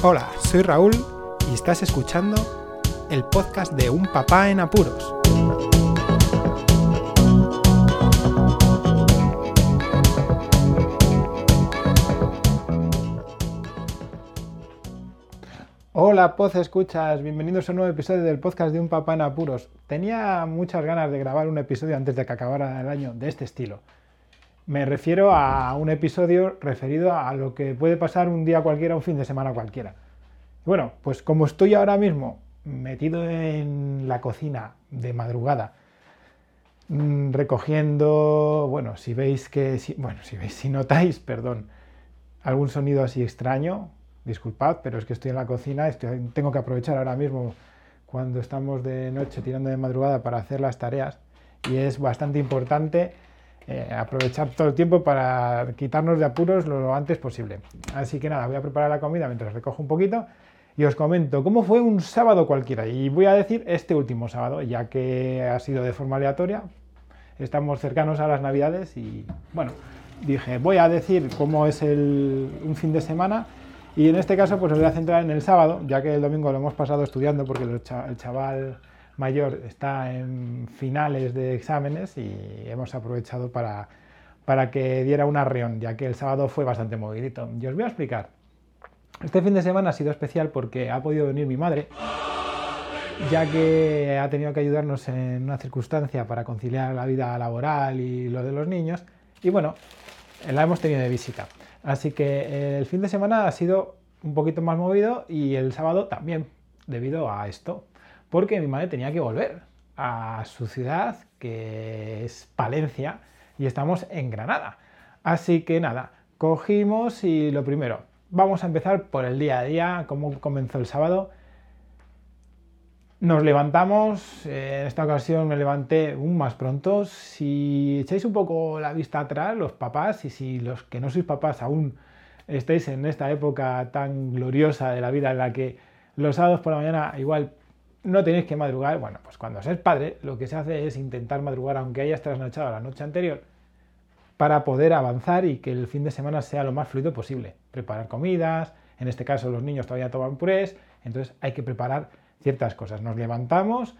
Hola, soy Raúl y estás escuchando el podcast de Un Papá en Apuros. Hola, Poz Escuchas, bienvenidos a un nuevo episodio del podcast de Un Papá en Apuros. Tenía muchas ganas de grabar un episodio antes de que acabara el año de este estilo. Me refiero a un episodio referido a lo que puede pasar un día cualquiera, un fin de semana cualquiera. Bueno, pues como estoy ahora mismo metido en la cocina de madrugada, mm, recogiendo, bueno, si veis que, bueno, si veis, si notáis, perdón, algún sonido así extraño, disculpad, pero es que estoy en la cocina, tengo que aprovechar ahora mismo cuando estamos de noche tirando de madrugada para hacer las tareas y es bastante importante eh, aprovechar todo el tiempo para quitarnos de apuros lo antes posible. Así que nada, voy a preparar la comida mientras recojo un poquito y os comento cómo fue un sábado cualquiera. Y voy a decir este último sábado, ya que ha sido de forma aleatoria. Estamos cercanos a las navidades y bueno, dije, voy a decir cómo es un fin de semana. Y en este caso, pues os voy a centrar en el sábado, ya que el domingo lo hemos pasado estudiando porque el chaval mayor está en finales de exámenes y hemos aprovechado para, para que diera un arreón, ya que el sábado fue bastante movidito. Y os voy a explicar. Este fin de semana ha sido especial porque ha podido venir mi madre, ya que ha tenido que ayudarnos en una circunstancia para conciliar la vida laboral y lo de los niños. Y bueno, la hemos tenido de visita. Así que el fin de semana ha sido un poquito más movido y el sábado también, debido a esto porque mi madre tenía que volver a su ciudad, que es Palencia, y estamos en Granada. Así que nada, cogimos y lo primero, vamos a empezar por el día a día, cómo comenzó el sábado. Nos levantamos, en esta ocasión me levanté un más pronto. Si echáis un poco la vista atrás, los papás, y si los que no sois papás aún estáis en esta época tan gloriosa de la vida en la que los sábados por la mañana igual no tenéis que madrugar. Bueno, pues cuando seas padre, lo que se hace es intentar madrugar, aunque hayas trasnochado la noche anterior, para poder avanzar y que el fin de semana sea lo más fluido posible. Preparar comidas, en este caso los niños todavía toman purés, entonces hay que preparar ciertas cosas. Nos levantamos,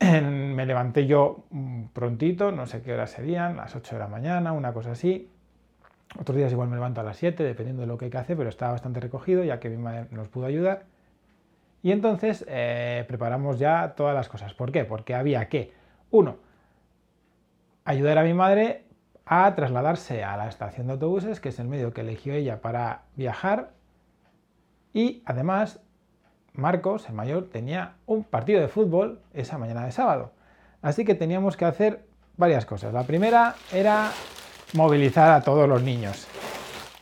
me levanté yo mm, prontito, no sé qué horas serían, las 8 de la mañana, una cosa así. Otros días igual me levanto a las 7, dependiendo de lo que hay que hacer, pero estaba bastante recogido ya que mi madre nos pudo ayudar. Y entonces eh, preparamos ya todas las cosas. ¿Por qué? Porque había que, uno, ayudar a mi madre a trasladarse a la estación de autobuses, que es el medio que eligió ella para viajar. Y además, Marcos, el mayor, tenía un partido de fútbol esa mañana de sábado. Así que teníamos que hacer varias cosas. La primera era movilizar a todos los niños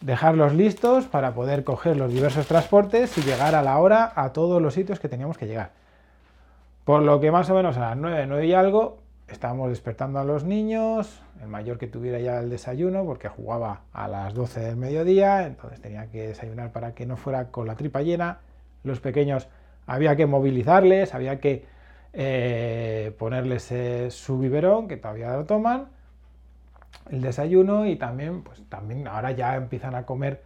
dejarlos listos para poder coger los diversos transportes y llegar a la hora a todos los sitios que teníamos que llegar. Por lo que más o menos a las 9, 9 y algo, estábamos despertando a los niños, el mayor que tuviera ya el desayuno, porque jugaba a las 12 del mediodía, entonces tenía que desayunar para que no fuera con la tripa llena. Los pequeños había que movilizarles, había que eh, ponerles eh, su biberón, que todavía lo toman, el desayuno y también, pues también ahora ya empiezan a comer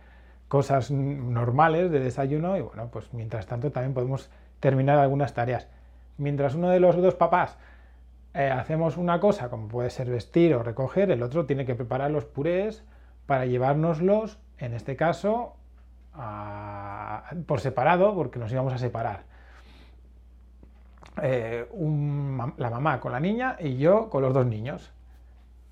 cosas normales de desayuno y bueno, pues mientras tanto también podemos terminar algunas tareas. Mientras uno de los dos papás eh, hacemos una cosa, como puede ser vestir o recoger, el otro tiene que preparar los purés para llevárnoslos, en este caso, por separado, porque nos íbamos a separar. Eh, la mamá con la niña y yo con los dos niños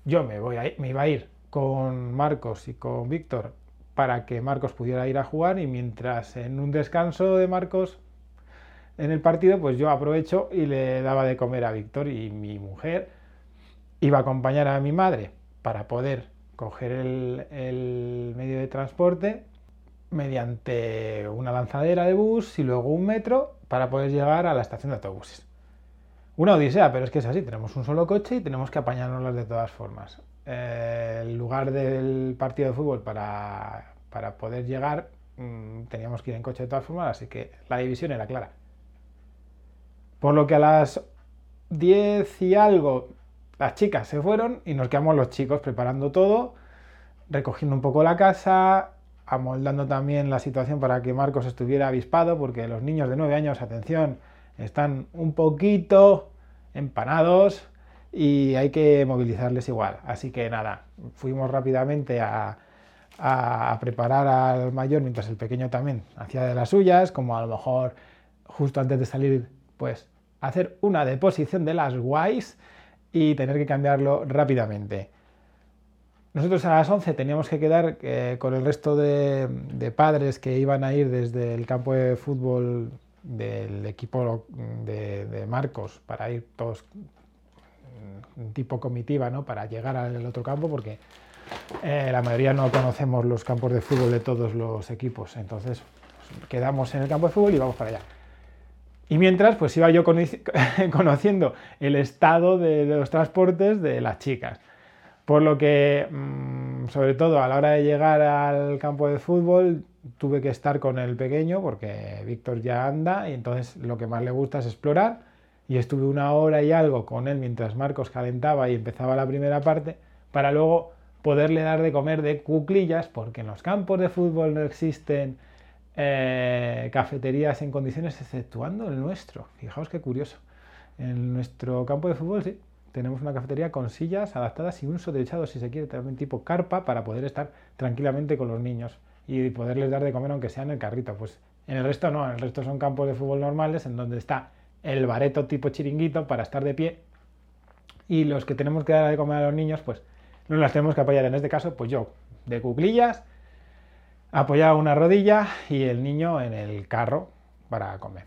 yo me, voy a, me iba a ir con Marcos y con Víctor para que Marcos pudiera ir a jugar y mientras en un descanso de Marcos en el partido, pues yo aprovecho y le daba de comer a Víctor y mi mujer iba a acompañar a mi madre para poder coger el medio de transporte mediante una lanzadera de bus y luego un metro para poder llegar a la estación de autobuses una odisea, pero es que es así, tenemos un solo coche y tenemos que apañárnoslas de todas formas. Eh, el lugar del partido de fútbol para, poder llegar mm, teníamos que ir en coche de todas formas, así que la división era clara. Por lo que a las 10 y algo las chicas se fueron y nos quedamos los chicos preparando todo, recogiendo un poco la casa, amoldando también la situación para que Marcos estuviera avispado, porque los niños de 9 años, atención, están un poquito empanados y hay que movilizarles igual. Así que nada, fuimos rápidamente a, preparar al mayor mientras el pequeño también hacía de las suyas, como a lo mejor justo antes de salir, pues hacer una deposición de las guays y tener que cambiarlo rápidamente. Nosotros a las 11 teníamos que quedar eh, con el resto de, padres que iban a ir desde el campo de fútbol del equipo de, Marcos para ir todos en tipo comitiva ¿no? para llegar al otro campo porque eh, la mayoría no conocemos los campos de fútbol de todos los equipos. Entonces pues, quedamos en el campo de fútbol y vamos para allá. Y mientras, pues iba yo conociendo el estado de, los transportes de las chicas. Por lo que, mm, sobre todo a la hora de llegar al campo de fútbol, tuve que estar con el pequeño porque Víctor ya anda y entonces lo que más le gusta es explorar. Y estuve una hora y algo con él mientras Marcos calentaba y empezaba la primera parte para luego poderle dar de comer de cuclillas porque en los campos de fútbol no existen eh, cafeterías en condiciones exceptuando el nuestro. Fijaos qué curioso. En nuestro campo de fútbol sí, tenemos una cafetería con sillas adaptadas y un sotrechado, si se quiere, también tipo carpa, para poder estar tranquilamente con los niños y poderles dar de comer aunque sea en el carrito. Pues en el resto no, en el resto son campos de fútbol normales en donde está el bareto tipo chiringuito para estar de pie y los que tenemos que dar de comer a los niños, pues no las tenemos que apoyar. En este caso, pues yo, de cuclillas, apoyaba una rodilla y el niño en el carro para comer.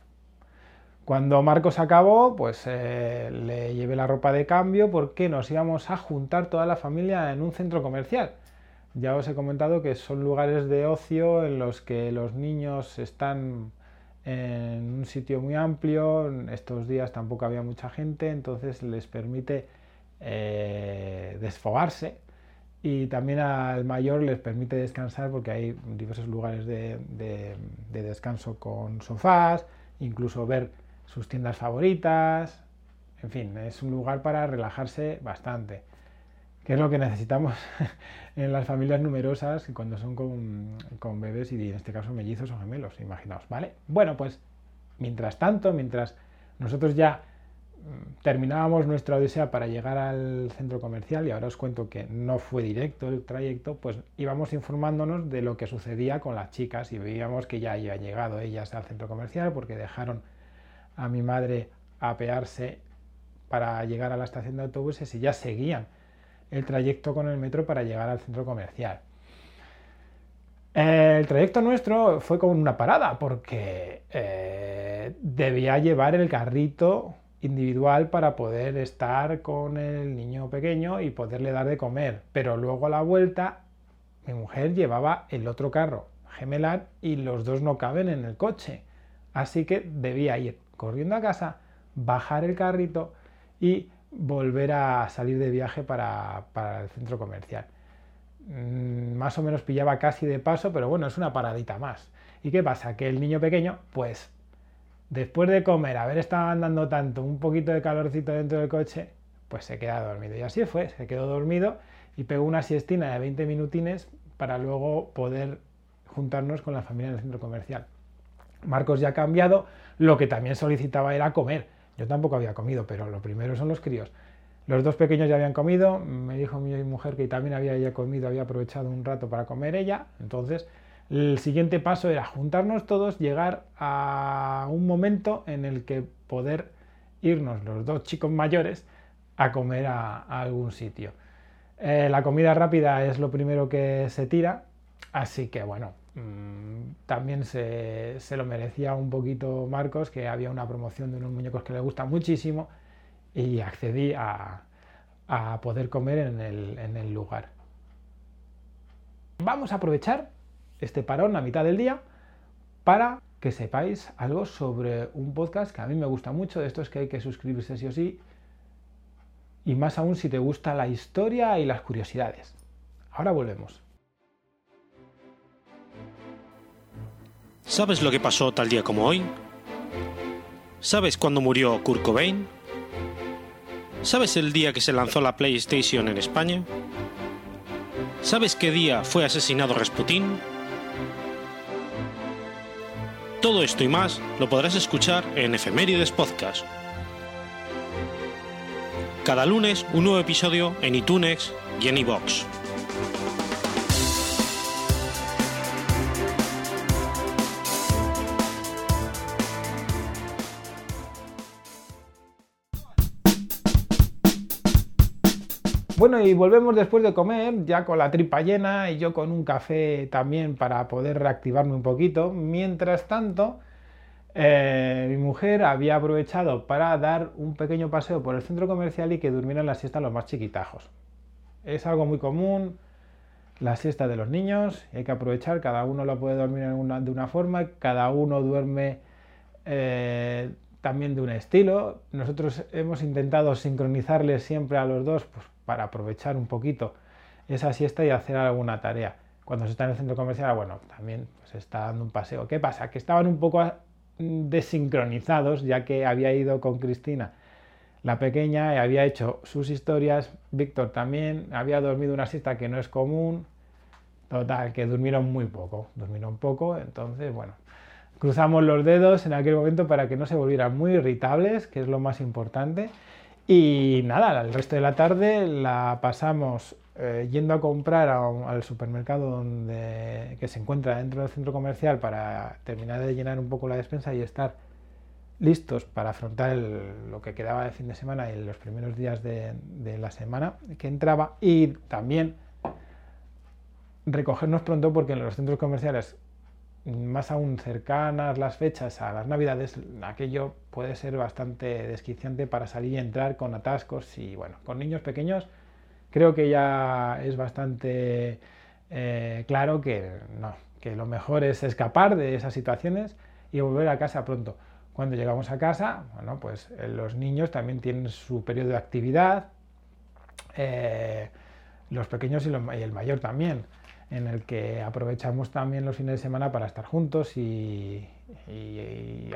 Cuando Marcos acabó, pues eh, le llevé la ropa de cambio porque nos íbamos a juntar toda la familia en un centro comercial. Ya os he comentado que son lugares de ocio en los que los niños están en un sitio muy amplio. Estos días tampoco había mucha gente, entonces les permite eh, desfogarse y también al mayor les permite descansar porque hay diversos lugares de, descanso con sofás, incluso ver sus tiendas favoritas, en fin, es un lugar para relajarse bastante, que es lo que necesitamos en las familias numerosas cuando son con, bebés y en este caso mellizos o gemelos, imaginaos, ¿vale? Bueno, pues mientras tanto, mientras nosotros ya terminábamos nuestra odisea para llegar al centro comercial y ahora os cuento que no fue directo el trayecto, pues íbamos informándonos de lo que sucedía con las chicas y veíamos que ya habían llegado ellas al centro comercial porque dejaron a mi madre apearse para llegar a la estación de autobuses y ya seguían el trayecto con el metro para llegar al centro comercial. El trayecto nuestro fue con una parada porque eh, debía llevar el carrito individual para poder estar con el niño pequeño y poderle dar de comer. Pero luego a la vuelta mi mujer llevaba el otro carro gemelar y los dos no caben en el coche. Así que debía ir corriendo a casa, bajar el carrito y volver a salir de viaje para, para el centro comercial. Mm, más o menos pillaba casi de paso, pero bueno, es una paradita más. ¿Y qué pasa? Que el niño pequeño, pues después de comer, haber estado andando tanto, un poquito de calorcito dentro del coche, pues se queda dormido. Y así fue, se quedó dormido y pegó una siestina de 20 minutines para luego poder juntarnos con la familia en el centro comercial. Marcos ya ha cambiado, lo que también solicitaba era comer. Yo tampoco había comido, pero lo primero son los críos. Los dos pequeños ya habían comido, me dijo mi mujer que también había ya comido, había aprovechado un rato para comer ella, entonces el siguiente paso era juntarnos todos, llegar a un momento en el que poder irnos los dos chicos mayores a comer a, algún sitio. Eh, la comida rápida es lo primero que se tira, así que bueno, también se, lo merecía un poquito Marcos, que había una promoción de unos muñecos que le gustan muchísimo y accedí a, poder comer en el lugar. Vamos a aprovechar este parón a mitad del día para que sepáis algo sobre un podcast que a mí me gusta mucho, de estos que hay que suscribirse sí o sí, y más aún si te gusta la historia y las curiosidades. Ahora volvemos. ¿Sabes lo que pasó tal día como hoy? ¿Sabes cuándo murió Kurt Cobain? ¿Sabes el día que se lanzó la PlayStation en España? ¿Sabes qué día fue asesinado Rasputin? Todo esto y más lo podrás escuchar en Efemérides Podcast. Cada lunes un nuevo episodio en iTunes y en iVoox. Bueno, y volvemos después de comer, ya con la tripa llena y yo con un café también para poder reactivarme un poquito. Mientras tanto, eh, mi mujer había aprovechado para dar un pequeño paseo por el centro comercial y que durmieran la siesta los más chiquitajos. Es algo muy común, la siesta de los niños, hay que aprovechar, cada uno lo puede dormir de una forma, cada uno duerme eh, también de un estilo. Nosotros hemos intentado sincronizarles siempre a los dos pues, para aprovechar un poquito esa siesta y hacer alguna tarea. Cuando se está en el centro comercial, bueno, también se está dando un paseo. ¿Qué pasa? Que estaban un poco desincronizados, ya que había ido con Cristina, la pequeña, y había hecho sus historias. Víctor también había dormido una siesta que no es común. Total, que durmieron muy poco, durmieron poco, entonces, bueno, cruzamos los dedos en aquel momento para que no se volvieran muy irritables, que es lo más importante. Y nada, el resto de la tarde la pasamos eh, yendo a comprar al supermercado donde, que se encuentra dentro del centro comercial para terminar de llenar un poco la despensa y estar listos para afrontar lo que quedaba de fin de semana y los primeros días de, de la semana que entraba y también recogernos pronto porque en los centros comerciales más aún cercanas las fechas a las navidades, aquello puede ser bastante desquiciante para salir y entrar con atascos y bueno, con niños pequeños creo que ya es bastante eh, claro que no, que lo mejor es escapar de esas situaciones y volver a casa pronto. Cuando llegamos a casa, bueno, pues eh, los niños también tienen su periodo de actividad, eh, los pequeños y el mayor también en el que aprovechamos también los fines de semana para estar juntos y,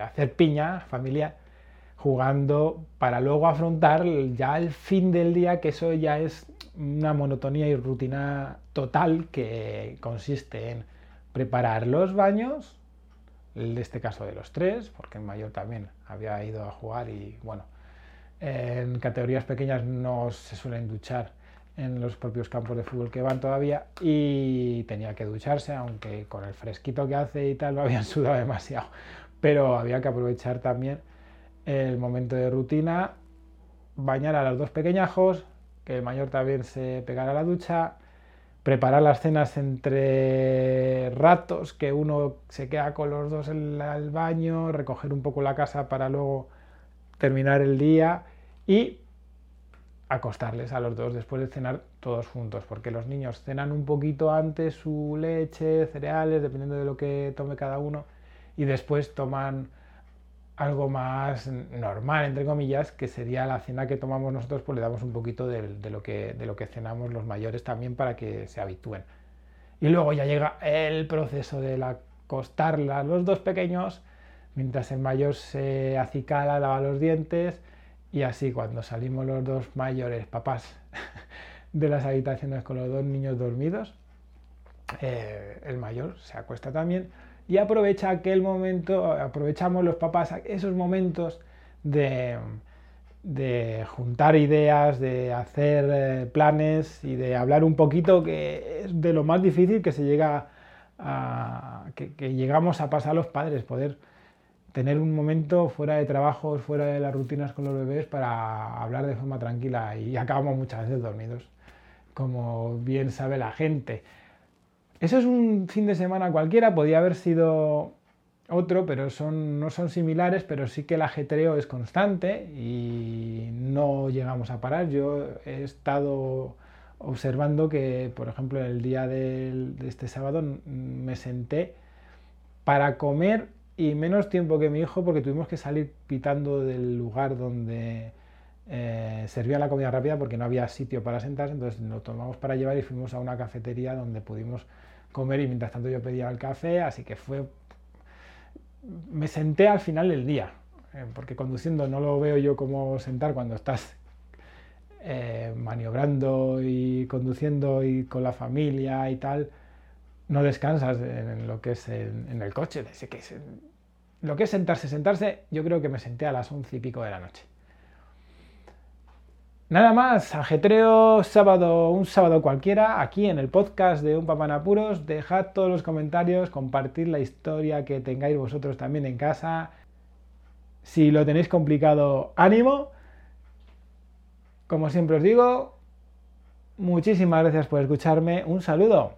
hacer piña familia jugando para luego afrontar ya el fin del día, que eso ya es una monotonía y rutina total que consiste en preparar los baños, en este caso de los tres, porque el mayor también había ido a jugar y bueno, en categorías pequeñas no se suelen duchar en los propios campos de fútbol que van todavía y tenía que ducharse, aunque con el fresquito que hace y tal no habían sudado demasiado, pero había que aprovechar también el momento de rutina, bañar a los dos pequeñajos, que el mayor también se pegara a la ducha, preparar las cenas entre ratos, que uno se queda con los dos en el baño, recoger un poco la casa para luego terminar el día y acostarles a los dos después de cenar todos juntos, porque los niños cenan un poquito antes su leche, cereales, dependiendo de lo que tome cada uno, y después toman algo más normal, entre comillas, que sería la cena que tomamos nosotros, pues le damos un poquito de, lo, que, de lo que cenamos los mayores también para que se habitúen. Y luego ya llega el proceso de acostarla a los dos pequeños, mientras el mayor se acicala, lava los dientes, y así cuando salimos los dos mayores papás de las habitaciones con los dos niños dormidos, eh, el mayor se acuesta también y aprovecha aquel momento, aprovechamos los papás esos momentos de, juntar ideas, de hacer eh, planes y de hablar un poquito, que es de lo más difícil que se llega a, que llegamos a pasar los padres, poder tener un momento fuera de trabajos, fuera de las rutinas con los bebés para hablar de forma tranquila y acabamos muchas veces dormidos, como bien sabe la gente. Eso es un fin de semana cualquiera, podía haber sido otro, pero son, no son similares, pero sí que el ajetreo es constante y no llegamos a parar. Yo he estado observando que, por ejemplo, el día de este sábado me senté para comer y menos tiempo que mi hijo porque tuvimos que salir pitando del lugar donde eh, servía la comida rápida porque no había sitio para sentarse, entonces lo tomamos para llevar y fuimos a una cafetería donde pudimos comer y mientras tanto yo pedía el café, así que fue... Me senté al final del día, eh, porque conduciendo no lo veo yo como sentar cuando estás eh, maniobrando y conduciendo y con la familia y tal, no descansas en lo que es en, el coche. que lo que es sentarse, sentarse, yo creo que me senté a las once y pico de la noche. Nada más, ajetreo sábado, un sábado cualquiera, aquí en el podcast de Un Papá en Apuros. Dejad todos los comentarios, compartir la historia que tengáis vosotros también en casa. Si lo tenéis complicado, ánimo. Como siempre os digo, muchísimas gracias por escucharme, un saludo